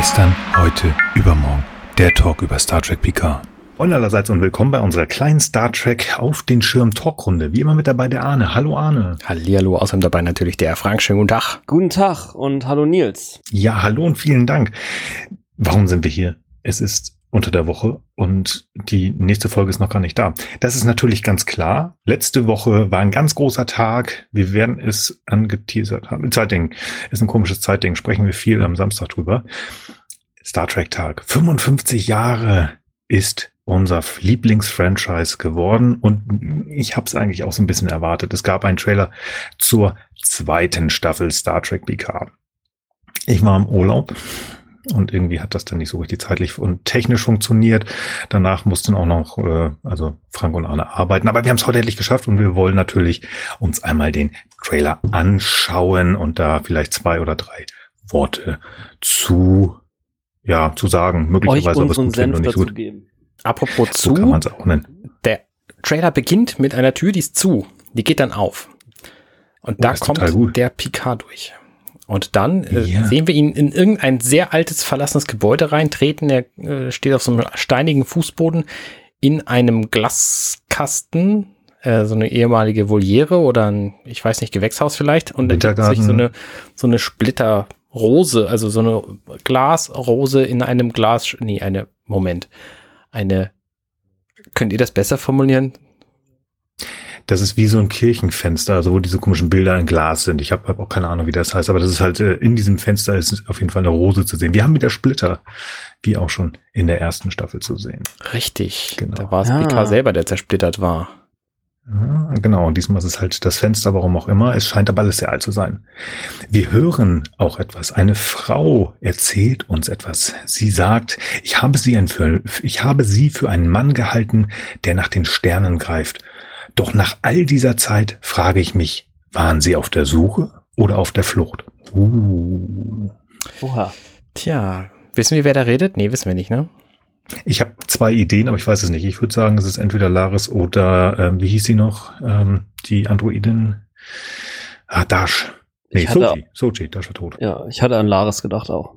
Gestern, heute, übermorgen. Der Talk über Star Trek Picard. Und allerseits und willkommen bei unserer kleinen Star Trek auf den Schirm Talkrunde. Wie immer mit dabei der Arne. Hallo Arne. Hallihallo, außerdem dabei natürlich der Frank. Schönen guten Tag. Guten Tag und hallo Nils. Ja, hallo und vielen Dank. Warum sind wir hier? Es ist unter der Woche und die nächste Folge ist noch gar nicht da. Das ist natürlich ganz klar. Letzte Woche war ein ganz großer Tag. Wir werden es angeteasert haben. Zeitding ist ein komisches Zeitding. Sprechen wir viel am Samstag drüber. Star Trek Tag. 55 Jahre ist unser Lieblingsfranchise geworden und ich habe es eigentlich auch so ein bisschen erwartet. Es gab einen Trailer zur zweiten Staffel Star Trek PK. Ich war im Urlaub und irgendwie hat das dann nicht so richtig zeitlich und technisch funktioniert. Danach mussten auch noch, äh, also Frank und Arne arbeiten, aber wir haben es heute endlich geschafft und wir wollen natürlich uns einmal den Trailer anschauen und da vielleicht zwei oder drei Worte zu ja zu sagen, möglicherweise was gut Senf und nicht gut. Geben. Apropos zu, so kann man's auch nennen. der Trailer beginnt mit einer Tür, die ist zu, die geht dann auf. Und oh, da kommt der Picard durch. Und dann äh, ja. sehen wir ihn in irgendein sehr altes, verlassenes Gebäude reintreten. Er äh, steht auf so einem steinigen Fußboden in einem Glaskasten, äh, so eine ehemalige Voliere oder ein, ich weiß nicht, Gewächshaus vielleicht. Und da hat sich so eine, so eine Splitterrose, also so eine Glasrose in einem Glas, nee, eine, Moment, eine, könnt ihr das besser formulieren? Das ist wie so ein Kirchenfenster, also wo diese komischen Bilder in Glas sind. Ich habe hab auch keine Ahnung, wie das heißt, aber das ist halt äh, in diesem Fenster ist auf jeden Fall eine Rose zu sehen. Wir haben wieder Splitter, wie auch schon in der ersten Staffel zu sehen. Richtig. Genau. Da war es ja. PK selber, der zersplittert war. Ja, genau, und diesmal ist es halt das Fenster, warum auch immer. Es scheint aber alles sehr alt zu sein. Wir hören auch etwas. Eine Frau erzählt uns etwas. Sie sagt, ich habe sie, ein für, ich habe sie für einen Mann gehalten, der nach den Sternen greift. Doch nach all dieser Zeit frage ich mich, waren sie auf der Suche oder auf der Flucht? Uh. Oha. Tja, wissen wir, wer da redet? Nee, wissen wir nicht, ne? Ich habe zwei Ideen, aber ich weiß es nicht. Ich würde sagen, es ist entweder Laris oder, ähm, wie hieß sie noch? Ähm, die Androidin? Ah, Dash. Nee, Soji. Soji, Dash war tot. Ja, ich hatte an Laris gedacht auch.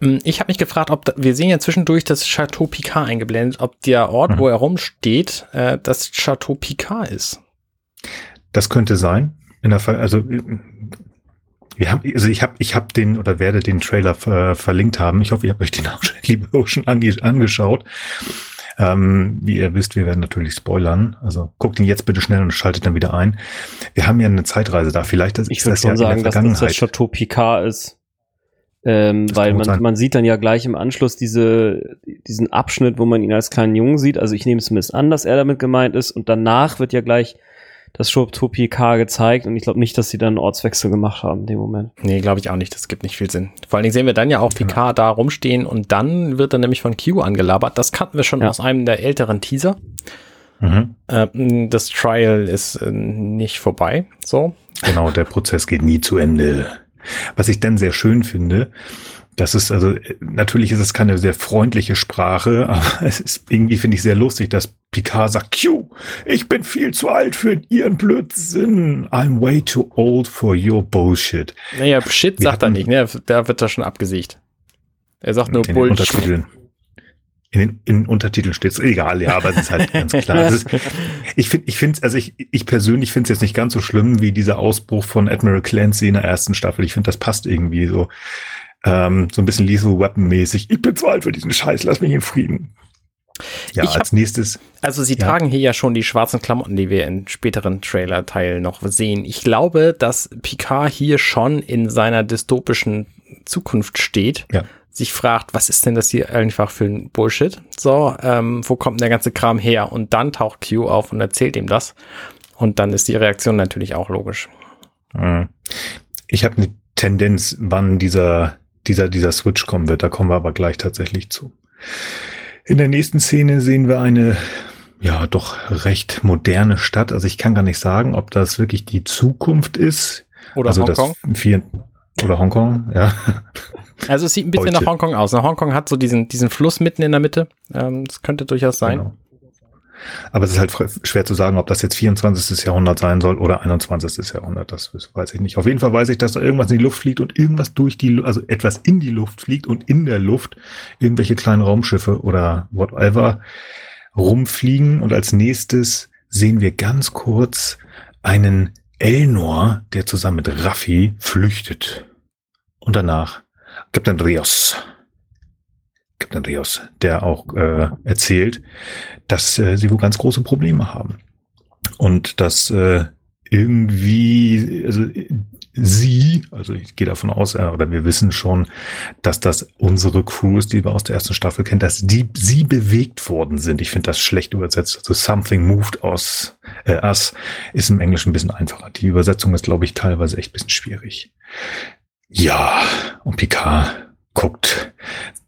Hm, ich habe mich gefragt, ob da, wir sehen ja zwischendurch das Chateau Picard eingeblendet, ob der Ort, mhm. wo er rumsteht, äh, das Chateau Picard ist. Das könnte sein. In der Fall, also wir haben, also ich habe, ich habe den oder werde den Trailer ver, verlinkt haben. Ich hoffe, ihr habt euch den auch schon, liebe, schon ange, angeschaut. Ähm, wie ihr wisst, wir werden natürlich spoilern. Also guckt ihn jetzt bitte schnell und schaltet dann wieder ein. Wir haben ja eine Zeitreise da. Vielleicht ist ich das ja sagen, in der Vergangenheit. dass das Chateau Picard ist. Ähm, weil man, man sieht dann ja gleich im Anschluss diese, diesen Abschnitt, wo man ihn als kleinen Jungen sieht. Also ich nehme es zumindest an, dass er damit gemeint ist. Und danach wird ja gleich das Shoptopie K gezeigt. Und ich glaube nicht, dass sie dann einen Ortswechsel gemacht haben in dem Moment. Nee, glaube ich auch nicht. Das gibt nicht viel Sinn. Vor allen Dingen sehen wir dann ja auch Picard genau. da rumstehen und dann wird er nämlich von Q angelabert. Das kannten wir schon ja. aus einem der älteren Teaser. Mhm. Äh, das Trial ist äh, nicht vorbei. So. Genau, der Prozess geht nie zu Ende. Was ich dann sehr schön finde, das ist also, natürlich ist es keine sehr freundliche Sprache, aber es ist irgendwie, finde ich, sehr lustig, dass Picard sagt, Q, ich bin viel zu alt für ihren Blödsinn. I'm way too old for your bullshit. Naja, Shit sagt er nicht, ne? Da wird er schon abgesiegt. Er sagt nur Bullshit. In den, in den Untertiteln steht es egal, ja, aber es ist halt ganz klar. Ist, ich finde, ich finde, also ich, ich persönlich finde es jetzt nicht ganz so schlimm wie dieser Ausbruch von Admiral Clancy in der ersten Staffel. Ich finde, das passt irgendwie so, ähm, so ein bisschen Lethal Weapon mäßig. Ich bin zu alt für diesen Scheiß, lass mich in Frieden. Ja, ich als hab, nächstes. Also sie ja. tragen hier ja schon die schwarzen Klamotten, die wir in späteren Trailer-Teilen noch sehen. Ich glaube, dass Picard hier schon in seiner dystopischen Zukunft steht. Ja sich fragt, was ist denn das hier einfach für ein Bullshit? So, ähm, wo kommt denn der ganze Kram her? Und dann taucht Q auf und erzählt ihm das. Und dann ist die Reaktion natürlich auch logisch. Mhm. Ich habe eine Tendenz, wann dieser, dieser, dieser Switch kommen wird. Da kommen wir aber gleich tatsächlich zu. In der nächsten Szene sehen wir eine, ja, doch recht moderne Stadt. Also ich kann gar nicht sagen, ob das wirklich die Zukunft ist. Oder also Hongkong. Das vier, oder Hongkong, ja. Also es sieht ein bisschen Heute. nach Hongkong aus. Hongkong hat so diesen, diesen Fluss mitten in der Mitte. Ähm, das könnte durchaus sein. Genau. Aber es ist halt schwer zu sagen, ob das jetzt 24. Jahrhundert sein soll oder 21. Jahrhundert. Das weiß ich nicht. Auf jeden Fall weiß ich, dass da irgendwas in die Luft fliegt und irgendwas durch die, also etwas in die Luft fliegt und in der Luft irgendwelche kleinen Raumschiffe oder whatever rumfliegen. Und als nächstes sehen wir ganz kurz einen Elnor, der zusammen mit Raffi flüchtet. Und danach Captain Rios. Captain Rios, der auch äh, erzählt, dass äh, sie wohl ganz große Probleme haben. Und dass äh, irgendwie, also sie, also ich gehe davon aus, äh, oder wir wissen schon, dass das unsere Crews, die wir aus der ersten Staffel kennen, dass die sie bewegt worden sind. Ich finde das schlecht übersetzt. Also something moved us, äh, us ist im Englischen ein bisschen einfacher. Die Übersetzung ist, glaube ich, teilweise echt ein bisschen schwierig. Ja, und Picard guckt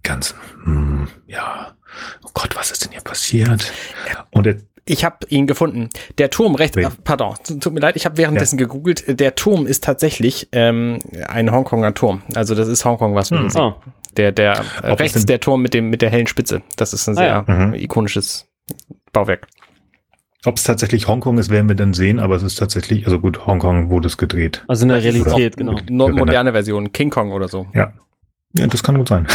ganz, hm, ja, oh Gott, was ist denn hier passiert? Und er ich habe ihn gefunden. Der Turm rechts, äh, pardon, tut mir leid, ich habe währenddessen ja. gegoogelt. Der Turm ist tatsächlich ähm, ein Hongkonger Turm. Also das ist Hongkong, was wir hm. sehen. Oh. Der, der äh, rechts der Turm mit dem mit der hellen Spitze. Das ist ein sehr ah, ja. mhm. ikonisches Bauwerk. Ob es tatsächlich Hongkong ist, werden wir dann sehen, aber es ist tatsächlich, also gut, Hongkong wurde es gedreht. Also in der Realität, genau. Moderne Version, King Kong oder so. Ja. Ja, das kann gut sein.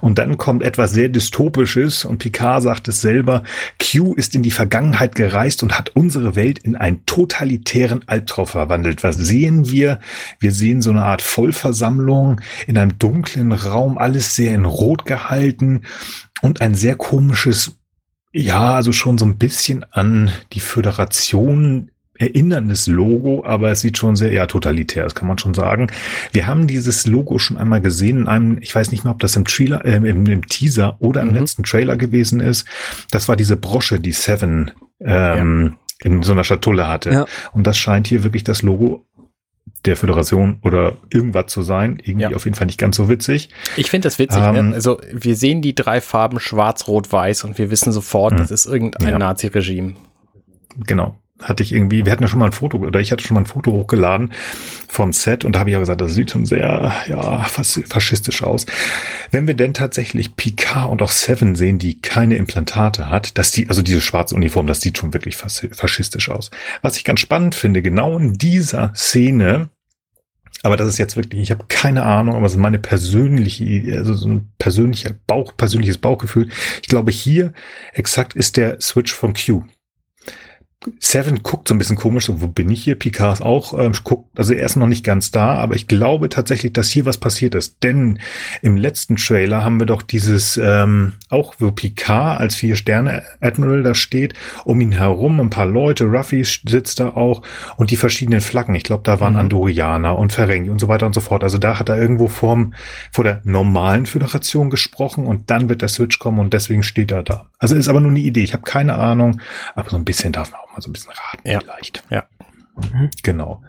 Und dann kommt etwas sehr Dystopisches und Picard sagt es selber, Q ist in die Vergangenheit gereist und hat unsere Welt in einen totalitären Albtraum verwandelt. Was sehen wir? Wir sehen so eine Art Vollversammlung in einem dunklen Raum, alles sehr in Rot gehalten und ein sehr komisches ja, also schon so ein bisschen an die Föderation erinnerndes Logo, aber es sieht schon sehr eher totalitär, das kann man schon sagen. Wir haben dieses Logo schon einmal gesehen in einem, ich weiß nicht mehr, ob das im Trailer, äh, im, im Teaser oder im mhm. letzten Trailer gewesen ist. Das war diese Brosche, die Seven ähm, ja. in so einer Schatulle hatte. Ja. Und das scheint hier wirklich das Logo der Föderation oder irgendwas zu sein. Irgendwie ja. auf jeden Fall nicht ganz so witzig. Ich finde das witzig. Ne? Ähm, ne? Also wir sehen die drei Farben schwarz, rot, weiß und wir wissen sofort, mh. das ist irgendein ja. Nazi-Regime. Genau hatte ich irgendwie, wir hatten ja schon mal ein Foto, oder ich hatte schon mal ein Foto hochgeladen vom Set und da habe ich ja gesagt, das sieht schon sehr, ja, faschistisch aus. Wenn wir denn tatsächlich Picard und auch Seven sehen, die keine Implantate hat, dass die, also diese schwarze Uniform, das sieht schon wirklich faschistisch aus. Was ich ganz spannend finde, genau in dieser Szene, aber das ist jetzt wirklich, ich habe keine Ahnung, aber es ist meine persönliche, also so ein persönlicher Bauch, persönliches Bauchgefühl. Ich glaube, hier exakt ist der Switch von Q. Seven guckt so ein bisschen komisch, so, wo bin ich hier? Picard ist auch, ähm, guckt, also er ist noch nicht ganz da, aber ich glaube tatsächlich, dass hier was passiert ist. Denn im letzten Trailer haben wir doch dieses, ähm, auch wo Picard als Vier-Sterne-Admiral da steht, um ihn herum ein paar Leute, Ruffy sitzt da auch und die verschiedenen Flaggen. Ich glaube, da waren mhm. Andorianer und Ferengi und so weiter und so fort. Also da hat er irgendwo vorm, vor der normalen Föderation gesprochen und dann wird der Switch kommen und deswegen steht er da. Also ist aber nur eine Idee. Ich habe keine Ahnung, aber so ein bisschen darf man auch mal so ein bisschen raten ja. vielleicht. Ja. Mhm. Genau.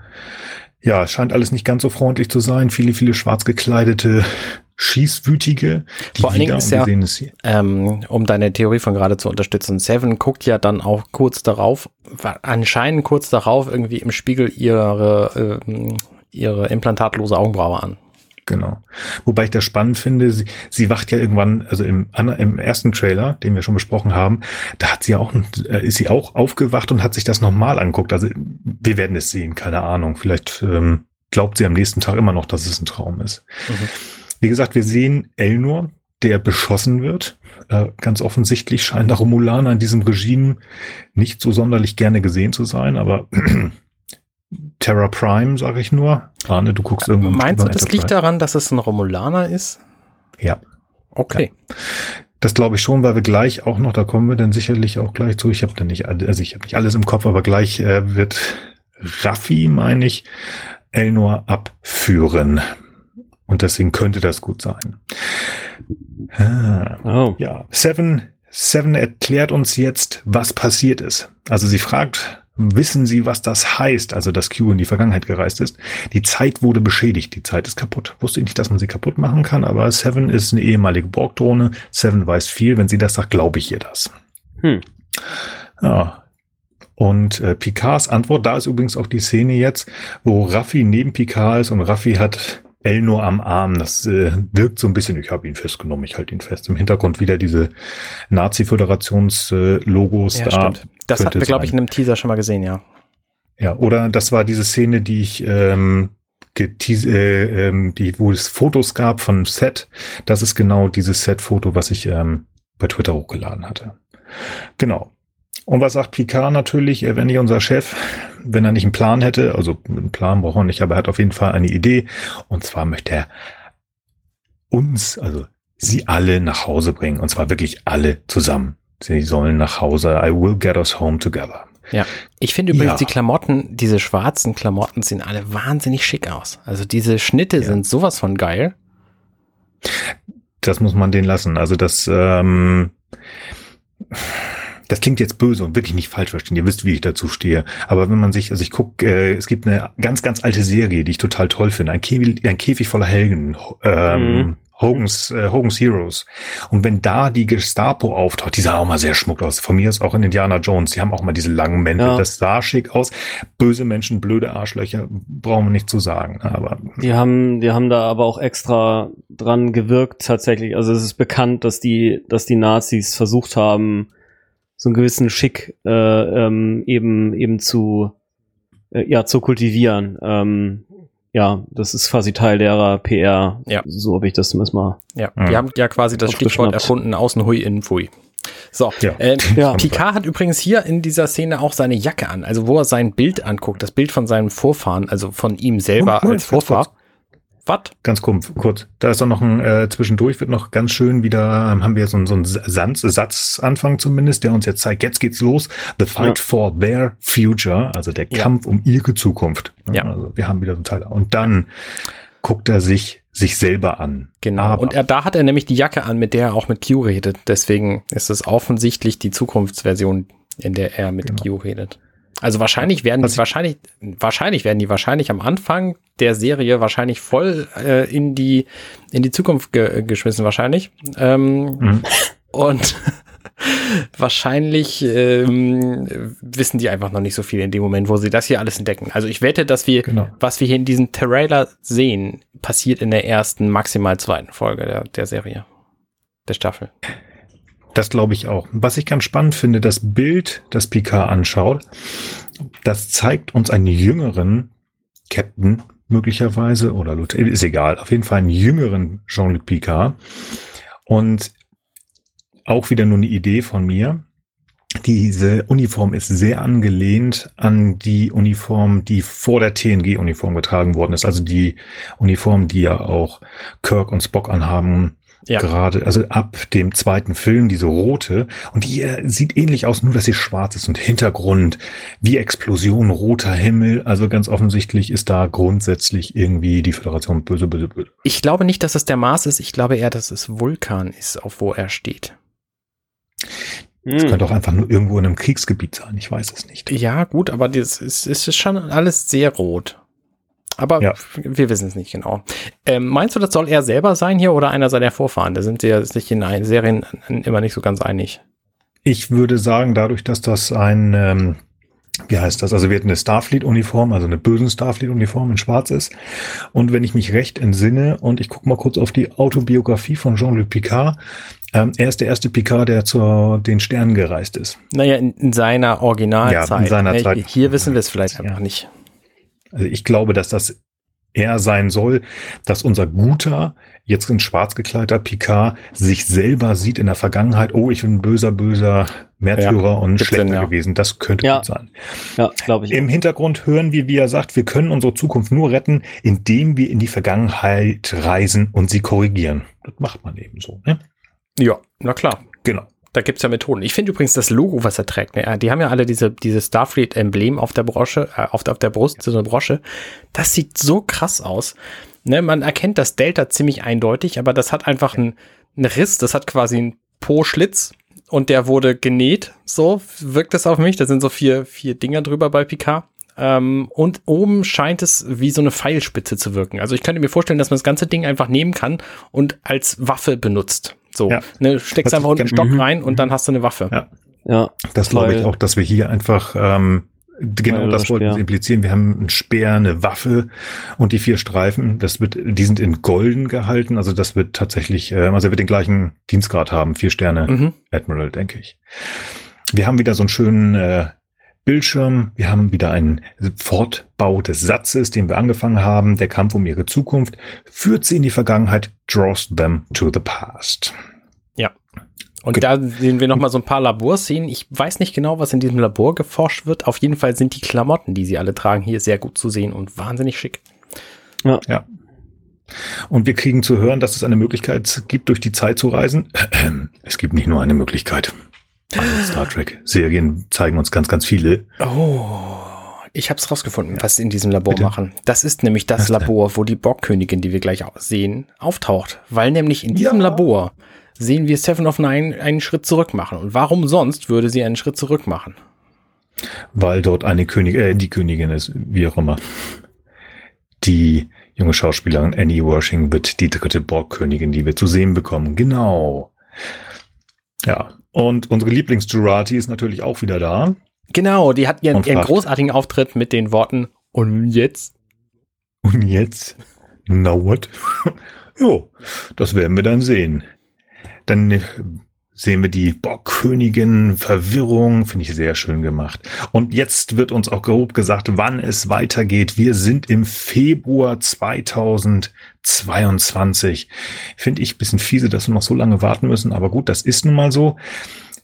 Ja, scheint alles nicht ganz so freundlich zu sein. Viele, viele schwarz gekleidete Schießwütige. Vor allen Dingen ist ja, ähm, um deine Theorie von gerade zu unterstützen, Seven guckt ja dann auch kurz darauf, anscheinend kurz darauf irgendwie im Spiegel ihre, äh, ihre implantatlose Augenbraue an. Genau. Wobei ich das spannend finde, sie, sie wacht ja irgendwann, also im, im ersten Trailer, den wir schon besprochen haben, da hat sie auch, äh, ist sie auch aufgewacht und hat sich das nochmal anguckt. Also wir werden es sehen, keine Ahnung. Vielleicht ähm, glaubt sie am nächsten Tag immer noch, dass es ein Traum ist. Mhm. Wie gesagt, wir sehen Elnor, der beschossen wird. Äh, ganz offensichtlich scheint der Romulaner in diesem Regime nicht so sonderlich gerne gesehen zu sein, aber Terra Prime, sage ich nur. Arne, du guckst irgendwann. Meinst du, das liegt daran, dass es ein Romulaner ist? Ja. Okay. Ja. Das glaube ich schon, weil wir gleich auch noch, da kommen wir dann sicherlich auch gleich zu. Ich habe dann nicht, also ich habe nicht alles im Kopf, aber gleich äh, wird Raffi, meine ich, Elnor abführen. Und deswegen könnte das gut sein. Ah, oh. Ja, Seven, Seven erklärt uns jetzt, was passiert ist. Also sie fragt wissen Sie, was das heißt, also dass Q in die Vergangenheit gereist ist. Die Zeit wurde beschädigt, die Zeit ist kaputt. Wusste ich nicht, dass man sie kaputt machen kann, aber Seven ist eine ehemalige Borg-Drohne. Seven weiß viel. Wenn sie das sagt, glaube ich ihr das. Hm. Ja. Und äh, Picards Antwort, da ist übrigens auch die Szene jetzt, wo Raffi neben Picard ist und Raffi hat Elnor am Arm, das äh, wirkt so ein bisschen, ich habe ihn festgenommen, ich halte ihn fest. Im Hintergrund wieder diese Nazi-Föderations-Logos ja, da. Stimmt. Das hatten wir, glaube ich, in einem Teaser schon mal gesehen, ja. Ja, oder das war diese Szene, die ich ähm, äh, ähm, die, wo es Fotos gab von Set. Das ist genau dieses Set-Foto, was ich ähm, bei Twitter hochgeladen hatte. Genau. Und was sagt Picard natürlich? Er wäre nicht unser Chef, wenn er nicht einen Plan hätte. Also einen Plan braucht er nicht, aber er hat auf jeden Fall eine Idee. Und zwar möchte er uns, also sie alle nach Hause bringen. Und zwar wirklich alle zusammen. Sie sollen nach Hause. I will get us home together. Ja. Ich finde übrigens ja. die Klamotten, diese schwarzen Klamotten sehen alle wahnsinnig schick aus. Also diese Schnitte ja. sind sowas von geil. Das muss man den lassen. Also das, ähm, das klingt jetzt böse und wirklich nicht falsch verstehen. Ihr wisst, wie ich dazu stehe. Aber wenn man sich, also ich gucke, äh, es gibt eine ganz, ganz alte Serie, die ich total toll finde. Ein Käfig, ein Käfig voller Helden. Ähm, mhm. Hogan's, äh, Hogan's Heroes. Und wenn da die Gestapo auftaucht, die sah auch mal sehr schmuck aus. Von mir ist auch in Indiana Jones, die haben auch mal diese langen Mäntel. Ja. Das sah schick aus. Böse Menschen, blöde Arschlöcher, brauchen wir nicht zu sagen. Aber die haben, die haben da aber auch extra dran gewirkt tatsächlich. Also es ist bekannt, dass die, dass die Nazis versucht haben, so einen gewissen Schick äh, ähm, eben eben zu äh, ja zu kultivieren. Ähm, ja, das ist quasi Teil derer PR. Ja. So habe ich das zumindest mal. Ja, mhm. die haben ja quasi das Stichwort erfunden, außen hui, innen pfui. So, ja. Äh, ja. Picard hat übrigens hier in dieser Szene auch seine Jacke an, also wo er sein Bild anguckt, das Bild von seinem Vorfahren, also von ihm selber oh, als Vorfahr. Was? Ganz kurz, kurz. Da ist doch noch ein, äh, zwischendurch wird noch ganz schön wieder, ähm, haben wir so, so einen Satz, Satzanfang zumindest, der uns jetzt zeigt, jetzt geht's los. The fight ja. for their future, also der ja. Kampf um ihre Zukunft. Ja. Also wir haben wieder so einen Teil. Und dann guckt er sich sich selber an. Genau. Aber und er, da hat er nämlich die Jacke an, mit der er auch mit Q redet. Deswegen ist es offensichtlich die Zukunftsversion, in der er mit genau. Q redet. Also wahrscheinlich werden die wahrscheinlich, wahrscheinlich werden die wahrscheinlich am Anfang der Serie wahrscheinlich voll äh, in die in die Zukunft ge geschmissen wahrscheinlich. Ähm, mhm. Und wahrscheinlich ähm, wissen die einfach noch nicht so viel in dem Moment, wo sie das hier alles entdecken. Also ich wette, dass wir, genau. was wir hier in diesem Trailer sehen, passiert in der ersten, maximal zweiten Folge der, der Serie, der Staffel. Das glaube ich auch. Was ich ganz spannend finde, das Bild, das Picard anschaut, das zeigt uns einen jüngeren Captain möglicherweise oder ist egal, auf jeden Fall einen jüngeren Jean-Luc Picard. Und auch wieder nur eine Idee von mir. Diese Uniform ist sehr angelehnt an die Uniform, die vor der TNG-Uniform getragen worden ist. Also die Uniform, die ja auch Kirk und Spock anhaben, ja. Gerade, also ab dem zweiten Film, diese rote. Und die äh, sieht ähnlich aus, nur dass sie schwarz ist und Hintergrund wie Explosion, roter Himmel. Also ganz offensichtlich ist da grundsätzlich irgendwie die Föderation böse, böse, böse. Ich glaube nicht, dass es der Mars ist. Ich glaube eher, dass es Vulkan ist, auf wo er steht. Es hm. könnte auch einfach nur irgendwo in einem Kriegsgebiet sein. Ich weiß es nicht. Ja, gut, aber das ist, ist schon alles sehr rot. Aber ja. wir wissen es nicht genau. Ähm, meinst du, das soll er selber sein hier oder einer seiner Vorfahren? Da sind sie ja sich in einen Serien immer nicht so ganz einig. Ich würde sagen, dadurch, dass das ein, ähm, wie heißt das? Also wir hatten eine Starfleet-Uniform, also eine bösen Starfleet-Uniform in Schwarz ist. Und wenn ich mich recht entsinne, und ich gucke mal kurz auf die Autobiografie von Jean-Luc Picard, ähm, er ist der erste Picard, der zu den Sternen gereist ist. Naja, in, in seiner Originalzeit. Ja, in seiner ne? Zeit. Hier wissen wir es vielleicht ja. einfach nicht. Also ich glaube, dass das eher sein soll, dass unser guter, jetzt in schwarz gekleideter Picard sich selber sieht in der Vergangenheit, oh, ich bin ein böser, böser Märtyrer ja, und schlechter ja. gewesen. Das könnte ja. gut sein. Ja, glaube ich. Im Hintergrund hören wir, wie er sagt, wir können unsere Zukunft nur retten, indem wir in die Vergangenheit reisen und sie korrigieren. Das macht man eben so. Ne? Ja, na klar. Genau. Da gibt's ja Methoden. Ich finde übrigens das Logo, was er trägt, ne, die haben ja alle diese, diese Starfleet-Emblem auf der Brosche, äh, auf, auf der Brust, so eine Brosche. Das sieht so krass aus. Ne, man erkennt das Delta ziemlich eindeutig, aber das hat einfach einen, einen Riss, das hat quasi einen Po-Schlitz und der wurde genäht. So wirkt das auf mich. Da sind so vier, vier Dinger drüber bei Picard. Ähm, und oben scheint es wie so eine Pfeilspitze zu wirken. Also ich könnte mir vorstellen, dass man das ganze Ding einfach nehmen kann und als Waffe benutzt. So, ja. ne, steckst einfach unten einen Stock rein und dann hast du eine Waffe. Ja, ja das glaube ich auch, dass wir hier einfach ähm, Genau, das wollten sie implizieren. Wir haben einen Speer, eine Waffe und die vier Streifen. Das wird, die sind in Golden gehalten. Also das wird tatsächlich, äh, also er wird den gleichen Dienstgrad haben. Vier Sterne mhm. Admiral, denke ich. Wir haben wieder so einen schönen äh, Bildschirm. Wir haben wieder einen Fortbau des Satzes, den wir angefangen haben. Der Kampf um ihre Zukunft führt sie in die Vergangenheit, draws them to the past. Ja. Und da sehen wir nochmal so ein paar Laborszenen. Ich weiß nicht genau, was in diesem Labor geforscht wird. Auf jeden Fall sind die Klamotten, die sie alle tragen, hier sehr gut zu sehen und wahnsinnig schick. Ja. ja. Und wir kriegen zu hören, dass es eine Möglichkeit gibt, durch die Zeit zu reisen. Es gibt nicht nur eine Möglichkeit. Also Star Trek-Serien zeigen uns ganz, ganz viele. Oh, ich habe es rausgefunden, was sie in diesem Labor Bitte? machen. Das ist nämlich das Labor, wo die Borgkönigin, die wir gleich sehen, auftaucht. Weil nämlich in diesem ja. Labor sehen wir Seven of Nine einen Schritt zurück machen. Und warum sonst würde sie einen Schritt zurück machen? Weil dort eine Königin, äh, die Königin ist, wie auch immer. Die junge Schauspielerin Annie Worshing wird die dritte Borgkönigin, die wir zu sehen bekommen. Genau. Ja, und unsere Lieblings-Jurati ist natürlich auch wieder da. Genau, die hat ihren, ihren großartigen Auftritt mit den Worten und jetzt? Und jetzt? Now what? jo, das werden wir dann sehen. Dann äh, sehen wir die Borgkönigin Verwirrung, finde ich sehr schön gemacht. Und jetzt wird uns auch grob gesagt, wann es weitergeht. Wir sind im Februar 2022. Finde ich bisschen fiese, dass wir noch so lange warten müssen, aber gut, das ist nun mal so.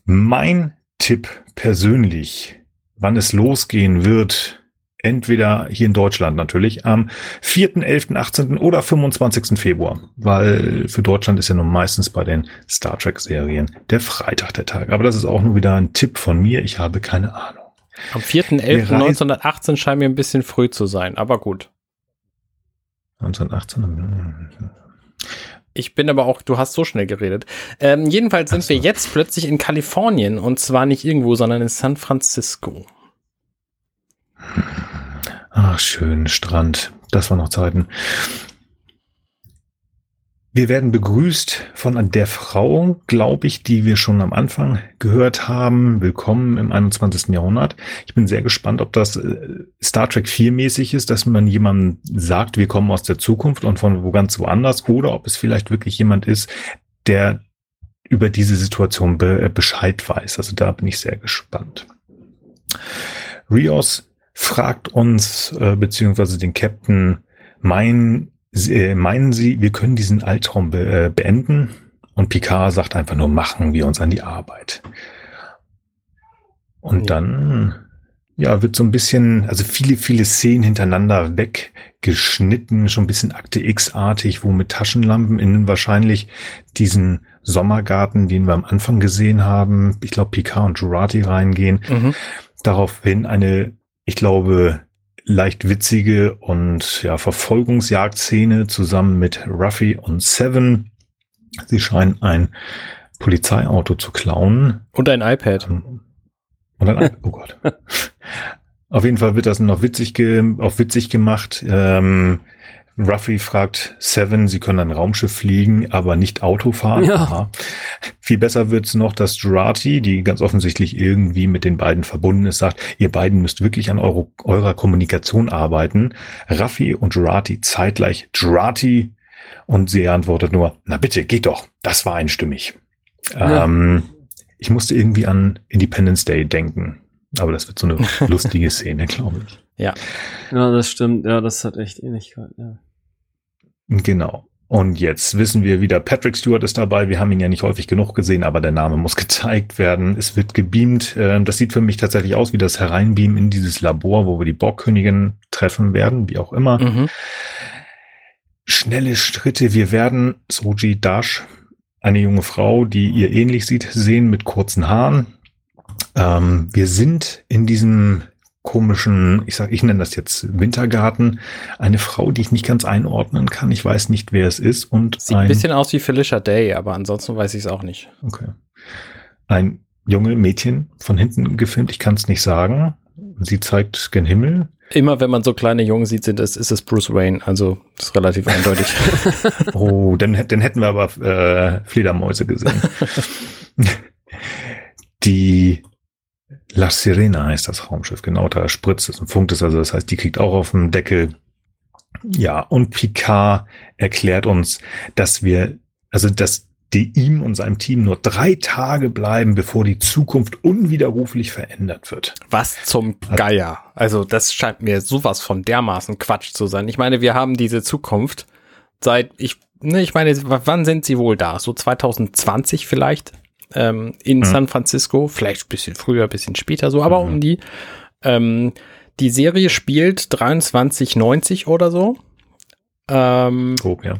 Mein Tipp persönlich, wann es losgehen wird, entweder hier in Deutschland natürlich am 4., 11., 18. oder 25. Februar, weil für Deutschland ist ja nun meistens bei den Star Trek Serien der Freitag der Tag. Aber das ist auch nur wieder ein Tipp von mir. Ich habe keine Ahnung. Am 4.11.1918 scheint mir ein bisschen früh zu sein, aber gut. 1918. Ich bin aber auch, du hast so schnell geredet. Ähm, jedenfalls sind so. wir jetzt plötzlich in Kalifornien und zwar nicht irgendwo, sondern in San Francisco. Ach, schön, Strand. Das waren noch Zeiten. Wir werden begrüßt von der Frau, glaube ich, die wir schon am Anfang gehört haben. Willkommen im 21. Jahrhundert. Ich bin sehr gespannt, ob das äh, Star Trek 4 mäßig ist, dass man jemandem sagt, wir kommen aus der Zukunft und von wo ganz woanders, oder ob es vielleicht wirklich jemand ist, der über diese Situation äh, Bescheid weiß. Also da bin ich sehr gespannt. Rios fragt uns, äh, beziehungsweise den Captain, mein, äh, meinen Sie, wir können diesen Albtraum be äh, beenden? Und Picard sagt einfach nur, machen wir uns an die Arbeit. Und dann, ja, wird so ein bisschen, also viele, viele Szenen hintereinander weggeschnitten, schon ein bisschen Akte X-artig, wo mit Taschenlampen in wahrscheinlich diesen Sommergarten, den wir am Anfang gesehen haben, ich glaube Picard und Jurati reingehen, mhm. daraufhin eine ich glaube, leicht witzige und ja, Verfolgungsjagdszene zusammen mit Ruffy und Seven. Sie scheinen ein Polizeiauto zu klauen. Und ein iPad. Ähm, und ein iPad. Oh Gott. Auf jeden Fall wird das noch witzig, ge auch witzig gemacht. Ähm, Ruffy fragt Seven, sie können ein Raumschiff fliegen, aber nicht Auto fahren. Ja. Viel besser wird's noch, dass Jurati, die ganz offensichtlich irgendwie mit den beiden verbunden ist, sagt, ihr beiden müsst wirklich an eure, eurer Kommunikation arbeiten. Ruffy und Jurati zeitgleich Jurati und sie antwortet nur, na bitte, geht doch. Das war einstimmig. Ja. Ähm, ich musste irgendwie an Independence Day denken. Aber das wird so eine lustige Szene, glaube ich. Ja. Ja, das stimmt. Ja, das hat echt Ähnlichkeit, ja. Genau. Und jetzt wissen wir wieder, Patrick Stewart ist dabei. Wir haben ihn ja nicht häufig genug gesehen, aber der Name muss gezeigt werden. Es wird gebeamt. Ähm, das sieht für mich tatsächlich aus wie das Hereinbeamen in dieses Labor, wo wir die Borgkönigin treffen werden, wie auch immer. Mhm. Schnelle Schritte. Wir werden Soji Dash, eine junge Frau, die ihr ähnlich sieht, sehen mit kurzen Haaren. Ähm, wir sind in diesem komischen, ich sag, ich nenne das jetzt Wintergarten, eine Frau, die ich nicht ganz einordnen kann. Ich weiß nicht, wer es ist. Und Sieht ein, ein bisschen aus wie Felicia Day, aber ansonsten weiß ich es auch nicht. Okay. Ein junge Mädchen von hinten gefilmt, ich kann es nicht sagen. Sie zeigt gen Himmel. Immer wenn man so kleine Jungen sieht, sind es, ist es Bruce Wayne. Also das ist relativ eindeutig. oh, dann, dann hätten wir aber äh, Fledermäuse gesehen. die La Sirena heißt das Raumschiff, genau, da spritzt es und funkt es, also das heißt, die kriegt auch auf dem Deckel. Ja, und Picard erklärt uns, dass wir, also dass die ihm und seinem Team nur drei Tage bleiben, bevor die Zukunft unwiderruflich verändert wird. Was zum Geier. Also das scheint mir sowas von dermaßen Quatsch zu sein. Ich meine, wir haben diese Zukunft seit, ich, ne, ich meine, wann sind sie wohl da? So 2020 vielleicht? Ähm, in mhm. San Francisco, vielleicht ein bisschen früher, ein bisschen später so, aber mhm. um die. Ähm, die Serie spielt 2390 oder so. Ähm, oh, ja.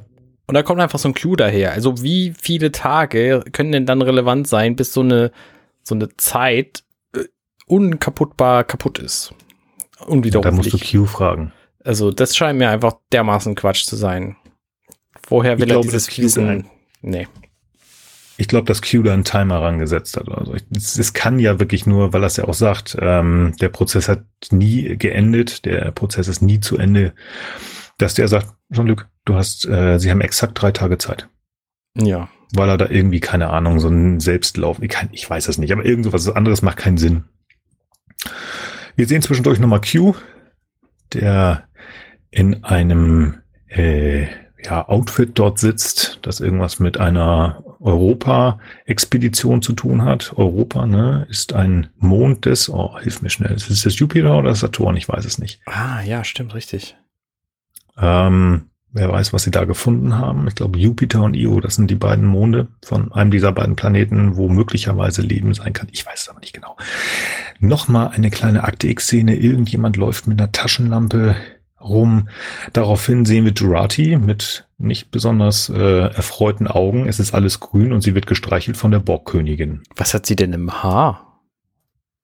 Und da kommt einfach so ein Clou daher. Also wie viele Tage können denn dann relevant sein, bis so eine, so eine Zeit äh, unkaputtbar kaputt ist? Unwiderruflich. Da musst du Q fragen. Also das scheint mir einfach dermaßen Quatsch zu sein. Vorher will ich er glaube, dieses Wissen. Nee. Ich glaube, dass Q da einen Timer rangesetzt hat. Also es kann ja wirklich nur, weil er es ja auch sagt, ähm, der Prozess hat nie geendet, der Prozess ist nie zu Ende, dass der sagt, Jean-Luc, du hast, äh, sie haben exakt drei Tage Zeit. Ja. Weil er da irgendwie, keine Ahnung, so ein Selbstlauf, ich, kann, ich weiß es nicht, aber irgend so was anderes macht keinen Sinn. Wir sehen zwischendurch nochmal Q, der in einem äh, ja, Outfit dort sitzt, das irgendwas mit einer Europa-Expedition zu tun hat. Europa, ne, ist ein Mond des, oh, hilf mir schnell, ist das Jupiter oder Saturn? Ich weiß es nicht. Ah, ja, stimmt, richtig. Ähm, wer weiß, was sie da gefunden haben. Ich glaube, Jupiter und Io, das sind die beiden Monde von einem dieser beiden Planeten, wo möglicherweise Leben sein kann. Ich weiß es aber nicht genau. Nochmal eine kleine Akte X-Szene. Irgendjemand läuft mit einer Taschenlampe rum. Daraufhin sehen wir Jurati mit nicht besonders äh, erfreuten Augen. Es ist alles grün und sie wird gestreichelt von der Borgkönigin. Was hat sie denn im Haar?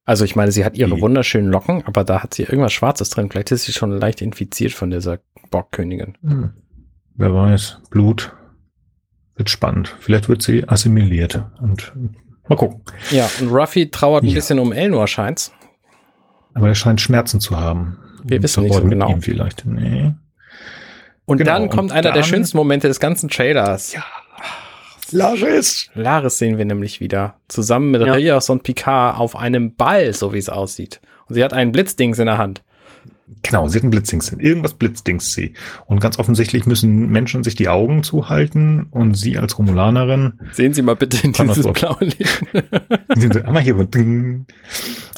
Also ich meine, sie hat ihre die. wunderschönen Locken, aber da hat sie irgendwas Schwarzes drin. Vielleicht ist sie schon leicht infiziert von dieser Borgkönigin. Hm. Wer weiß, Blut wird spannend. Vielleicht wird sie assimiliert und mal gucken. Ja, und Ruffy trauert ein ja. bisschen um Elnor, scheint's. Aber er scheint Schmerzen zu haben. Wir wissen nicht so genau. Ihm vielleicht. Nee. Und genau. dann kommt und einer dann, der schönsten Momente des ganzen Trailers. Ja. Laris. Laris sehen wir nämlich wieder. Zusammen mit ja. Rios und Picard auf einem Ball, so wie es aussieht. Und sie hat einen Blitzdings in der Hand. Genau, sie hat ein Blitzdings. Irgendwas Blitzdings sie. Und ganz offensichtlich müssen Menschen sich die Augen zuhalten und sie als Romulanerin. Sehen Sie mal bitte in dieses blaue Licht.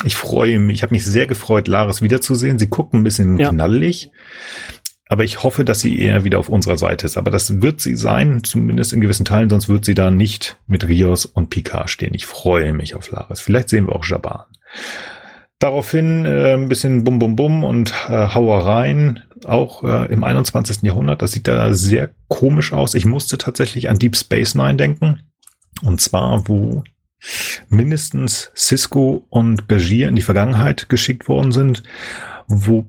ich freue mich. Ich habe mich sehr gefreut, Laris wiederzusehen. Sie guckt ein bisschen ja. knallig. Aber ich hoffe, dass sie eher wieder auf unserer Seite ist. Aber das wird sie sein, zumindest in gewissen Teilen, sonst wird sie da nicht mit Rios und Picard stehen. Ich freue mich auf Laris. Vielleicht sehen wir auch Jaban. Daraufhin äh, ein bisschen Bum Bum Bum und äh, Hauereien, auch äh, im 21. Jahrhundert. Das sieht da sehr komisch aus. Ich musste tatsächlich an Deep Space Nine denken. Und zwar, wo mindestens Cisco und Bergier in die Vergangenheit geschickt worden sind, wo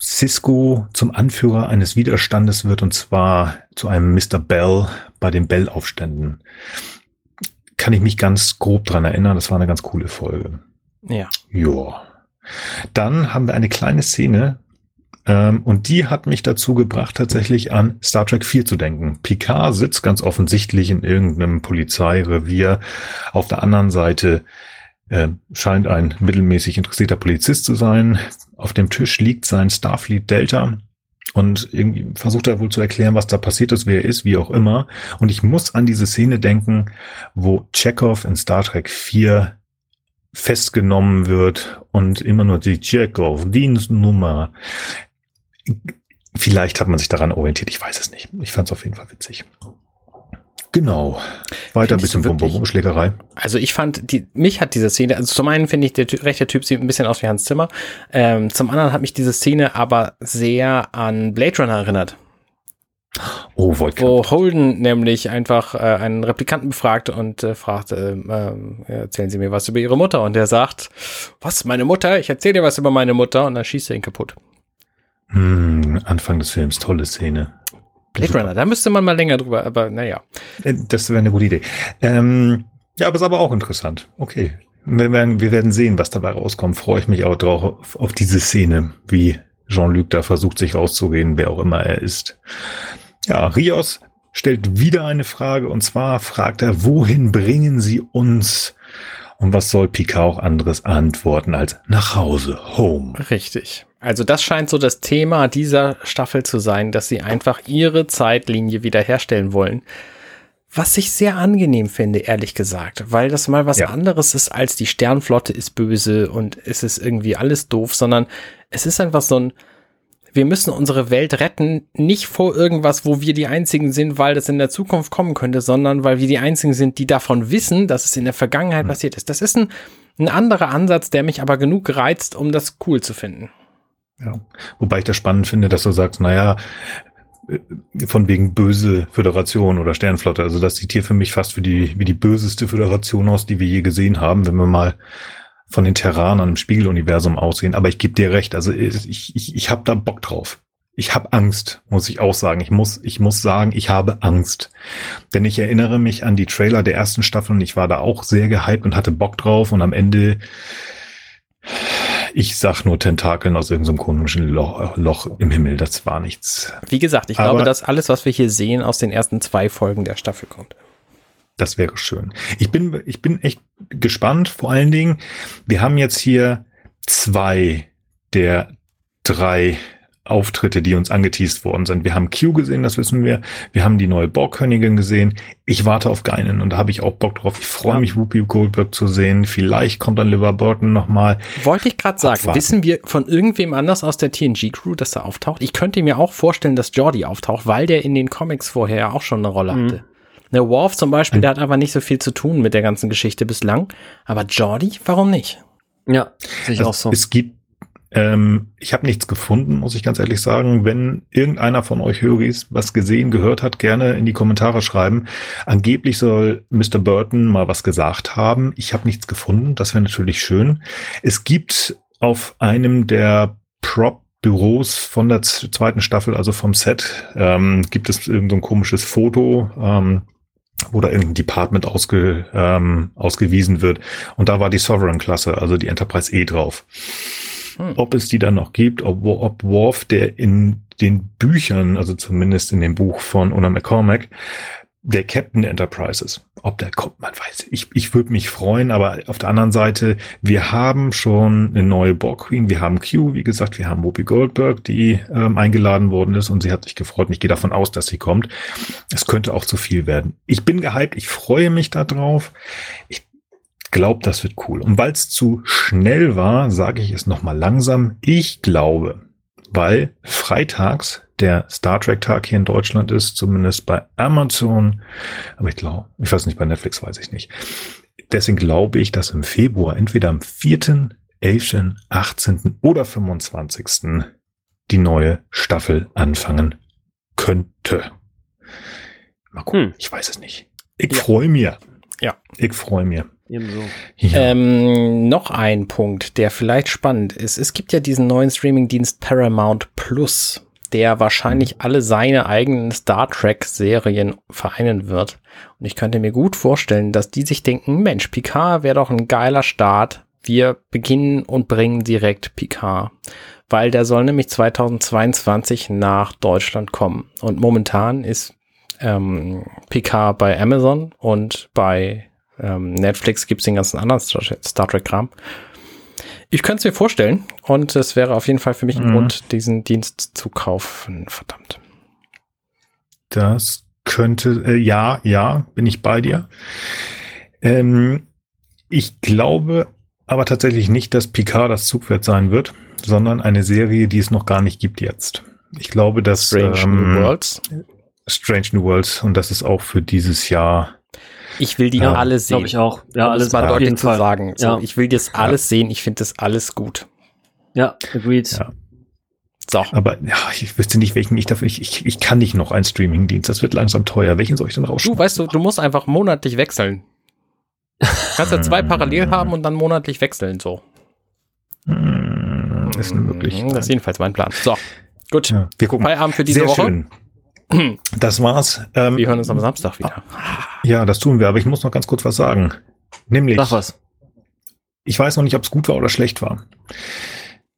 Cisco zum Anführer eines Widerstandes wird, und zwar zu einem Mr. Bell bei den Bell-Aufständen. Kann ich mich ganz grob dran erinnern. Das war eine ganz coole Folge. Ja. Ja. Dann haben wir eine kleine Szene, ähm, und die hat mich dazu gebracht, tatsächlich an Star Trek 4 zu denken. Picard sitzt ganz offensichtlich in irgendeinem Polizeirevier. Auf der anderen Seite äh, scheint ein mittelmäßig interessierter Polizist zu sein. Auf dem Tisch liegt sein Starfleet Delta und irgendwie versucht er wohl zu erklären, was da passiert ist, wer er ist, wie auch immer. Und ich muss an diese Szene denken, wo Chekhov in Star Trek 4 festgenommen wird und immer nur die Chekhov, Dienstnummer. Vielleicht hat man sich daran orientiert, ich weiß es nicht. Ich fand es auf jeden Fall witzig. Genau. Weiter ein bisschen Bum Bum Schlägerei. Also ich fand, die, mich hat diese Szene, also zum einen finde ich, der rechte Typ sieht ein bisschen aus wie Hans Zimmer. Ähm, zum anderen hat mich diese Szene aber sehr an Blade Runner erinnert. Oh, Wo Holden nämlich einfach äh, einen Replikanten befragt und äh, fragt, äh, äh, erzählen Sie mir was über Ihre Mutter. Und der sagt, was, meine Mutter? Ich erzähle dir was über meine Mutter. Und dann schießt er ihn kaputt. Hm, Anfang des Films, tolle Szene. Blade Runner, da müsste man mal länger drüber, aber naja. Äh, das wäre eine gute Idee. Ähm, ja, aber ist aber auch interessant. Okay. Wir werden, wir werden sehen, was dabei rauskommt. Freue ich mich auch drauf auf diese Szene, wie Jean-Luc da versucht, sich rauszureden, wer auch immer er ist. Ja, Rios stellt wieder eine Frage und zwar fragt er, wohin bringen Sie uns? Und was soll Picard auch anderes antworten als nach Hause, home? Richtig. Also das scheint so das Thema dieser Staffel zu sein, dass sie einfach ihre Zeitlinie wiederherstellen wollen. Was ich sehr angenehm finde, ehrlich gesagt, weil das mal was ja. anderes ist als die Sternflotte ist böse und es ist irgendwie alles doof, sondern es ist einfach so ein, wir müssen unsere Welt retten, nicht vor irgendwas, wo wir die Einzigen sind, weil das in der Zukunft kommen könnte, sondern weil wir die Einzigen sind, die davon wissen, dass es in der Vergangenheit mhm. passiert ist. Das ist ein, ein anderer Ansatz, der mich aber genug reizt, um das cool zu finden. Ja. Wobei ich das spannend finde, dass du sagst, naja, äh, von wegen böse Föderation oder Sternflotte. Also das sieht hier für mich fast wie die, wie die böseste Föderation aus, die wir je gesehen haben, wenn wir mal von den Terranern im Spiegeluniversum aussehen. Aber ich gebe dir recht, also ich, ich, ich habe da Bock drauf. Ich habe Angst, muss ich auch sagen. Ich muss, ich muss sagen, ich habe Angst. Denn ich erinnere mich an die Trailer der ersten Staffel und ich war da auch sehr gehypt und hatte Bock drauf und am Ende ich sag nur Tentakeln aus irgendeinem komischen Loch, Loch, im Himmel. Das war nichts. Wie gesagt, ich Aber glaube, dass alles, was wir hier sehen, aus den ersten zwei Folgen der Staffel kommt. Das wäre schön. Ich bin, ich bin echt gespannt. Vor allen Dingen, wir haben jetzt hier zwei der drei Auftritte, die uns angeteased worden sind. Wir haben Q gesehen, das wissen wir. Wir haben die neue Borgkönigin gesehen. Ich warte auf Geinen und da habe ich auch Bock drauf. Ich freue mich, Whoopi Goldberg zu sehen. Vielleicht kommt dann Liver Burton nochmal. Wollte ich gerade sagen, Abwarten. wissen wir von irgendwem anders aus der TNG-Crew, dass er auftaucht? Ich könnte mir auch vorstellen, dass Jordi auftaucht, weil der in den Comics vorher ja auch schon eine Rolle mhm. hatte. Der Worf zum Beispiel, der hat aber nicht so viel zu tun mit der ganzen Geschichte bislang. Aber Jordi, warum nicht? Ja, sehe ich also, auch so. Es gibt ähm, ich habe nichts gefunden, muss ich ganz ehrlich sagen. Wenn irgendeiner von euch Höris was gesehen, gehört hat, gerne in die Kommentare schreiben. Angeblich soll Mr. Burton mal was gesagt haben. Ich habe nichts gefunden. Das wäre natürlich schön. Es gibt auf einem der Prop Büros von der zweiten Staffel, also vom Set, ähm, gibt es irgendein so komisches Foto, ähm, wo da irgendein Department ausge, ähm, ausgewiesen wird. Und da war die Sovereign-Klasse, also die Enterprise E drauf. Hm. Ob es die dann noch gibt, ob, ob Worf, der in den Büchern, also zumindest in dem Buch von Una McCormack, der Captain Enterprises. Ob der kommt, man weiß. Ich, ich würde mich freuen, aber auf der anderen Seite, wir haben schon eine neue Borg Queen. Wir haben Q, wie gesagt, wir haben Whoopi Goldberg, die ähm, eingeladen worden ist und sie hat sich gefreut. Und ich gehe davon aus, dass sie kommt. Es könnte auch zu viel werden. Ich bin gehypt, ich freue mich darauf. Ich glaube, das wird cool. Und weil es zu schnell war, sage ich es nochmal langsam. Ich glaube, weil freitags der Star Trek Tag hier in Deutschland ist, zumindest bei Amazon, aber ich glaube, ich weiß nicht, bei Netflix weiß ich nicht. Deswegen glaube ich, dass im Februar entweder am 4., 11., 18. oder 25. die neue Staffel anfangen könnte. Mal gucken, hm. ich weiß es nicht. Ich ja. freue mich. Ja. Ich freue mich. Ebenso. Ja. Ähm, noch ein Punkt, der vielleicht spannend ist. Es gibt ja diesen neuen Streamingdienst Paramount Plus, der wahrscheinlich mhm. alle seine eigenen Star Trek-Serien vereinen wird. Und ich könnte mir gut vorstellen, dass die sich denken, Mensch, Picard wäre doch ein geiler Start. Wir beginnen und bringen direkt Picard. Weil der soll nämlich 2022 nach Deutschland kommen. Und momentan ist ähm, Picard bei Amazon und bei ähm, Netflix gibt es den ganzen anderen Star Trek-Kram. Ich könnte es mir vorstellen und es wäre auf jeden Fall für mich ein mhm. Grund, diesen Dienst zu kaufen. Verdammt. Das könnte, äh, ja, ja, bin ich bei dir. Ähm, ich glaube aber tatsächlich nicht, dass Picard das Zugwert sein wird, sondern eine Serie, die es noch gar nicht gibt jetzt. Ich glaube, dass Strange ähm, New Worlds. Strange New Worlds und das ist auch für dieses Jahr ich will die ja, alle sehen. Glaube ich auch. Ja, um alles mal deutlich zu Fall. sagen. So, ja. Ich will das alles sehen. Ich finde das alles gut. Ja, agreed. Ja. So. Aber ja, ich wüsste nicht, welchen ich dafür. Ich, ich, ich kann nicht noch einen Streaming-Dienst. Das wird langsam teuer. Welchen soll ich denn rausschauen? Du weißt du, du musst einfach monatlich wechseln. Du kannst ja zwei parallel haben und dann monatlich wechseln. So. Hm, ist möglich. Das ist jedenfalls mein Plan. So. Gut. Ja, wir gucken. Feierabend für diese Sehr Woche. Schön. Das war's. Ähm, wir hören uns am Samstag wieder. Ja, das tun wir, aber ich muss noch ganz kurz was sagen. Nämlich. Sag was. Ich weiß noch nicht, ob es gut war oder schlecht war.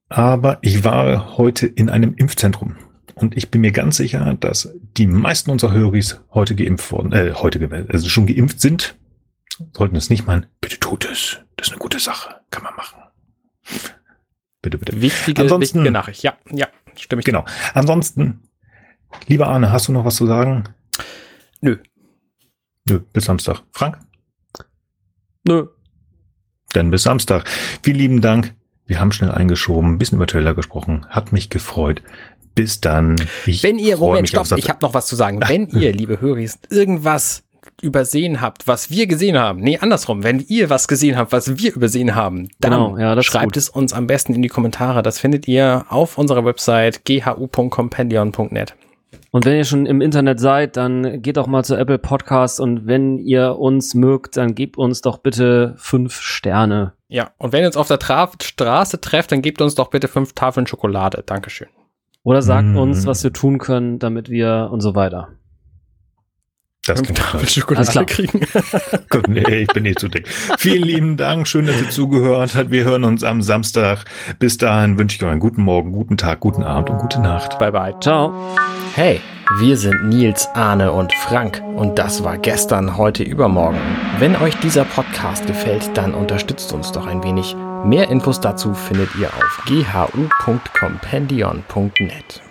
Aber ich war heute in einem Impfzentrum. Und ich bin mir ganz sicher, dass die meisten unserer Höris heute geimpft wurden, äh, heute also schon geimpft sind sollten es nicht meinen. Bitte tut es. Das ist eine gute Sache. Kann man machen. Bitte, bitte. Wichtige, Ansonsten, wichtige Nachricht. Ja, ja, stimme ich. Genau. Ansonsten, lieber Arne, hast du noch was zu sagen? Nö. Nö, bis Samstag. Frank? Nö. Dann bis Samstag. Vielen lieben Dank. Wir haben schnell eingeschoben, ein bisschen über Trailer gesprochen. Hat mich gefreut. Bis dann. Ich Wenn ihr, Moment, stopp, ich habe noch was zu sagen. Wenn ihr, liebe Höris, irgendwas übersehen habt, was wir gesehen haben. Nee, andersrum. Wenn ihr was gesehen habt, was wir übersehen haben, dann genau, ja, schreibt es uns am besten in die Kommentare. Das findet ihr auf unserer Website ghu.compendion.net. Und wenn ihr schon im Internet seid, dann geht doch mal zu Apple Podcasts und wenn ihr uns mögt, dann gebt uns doch bitte fünf Sterne. Ja, und wenn ihr uns auf der Tra Straße trefft, dann gebt uns doch bitte fünf Tafeln Schokolade. Dankeschön. Oder sagt mm. uns, was wir tun können, damit wir und so weiter. Das kann ich Schokolade kriegen. Gut, nee, ich bin nicht zu dick. Vielen lieben Dank. Schön, dass ihr zugehört habt. Wir hören uns am Samstag. Bis dahin wünsche ich euch einen guten Morgen, guten Tag, guten Abend und gute Nacht. Bye bye. Ciao. Hey, wir sind Nils, Arne und Frank und das war gestern, heute, übermorgen. Wenn euch dieser Podcast gefällt, dann unterstützt uns doch ein wenig. Mehr Infos dazu findet ihr auf ghu.compendion.net.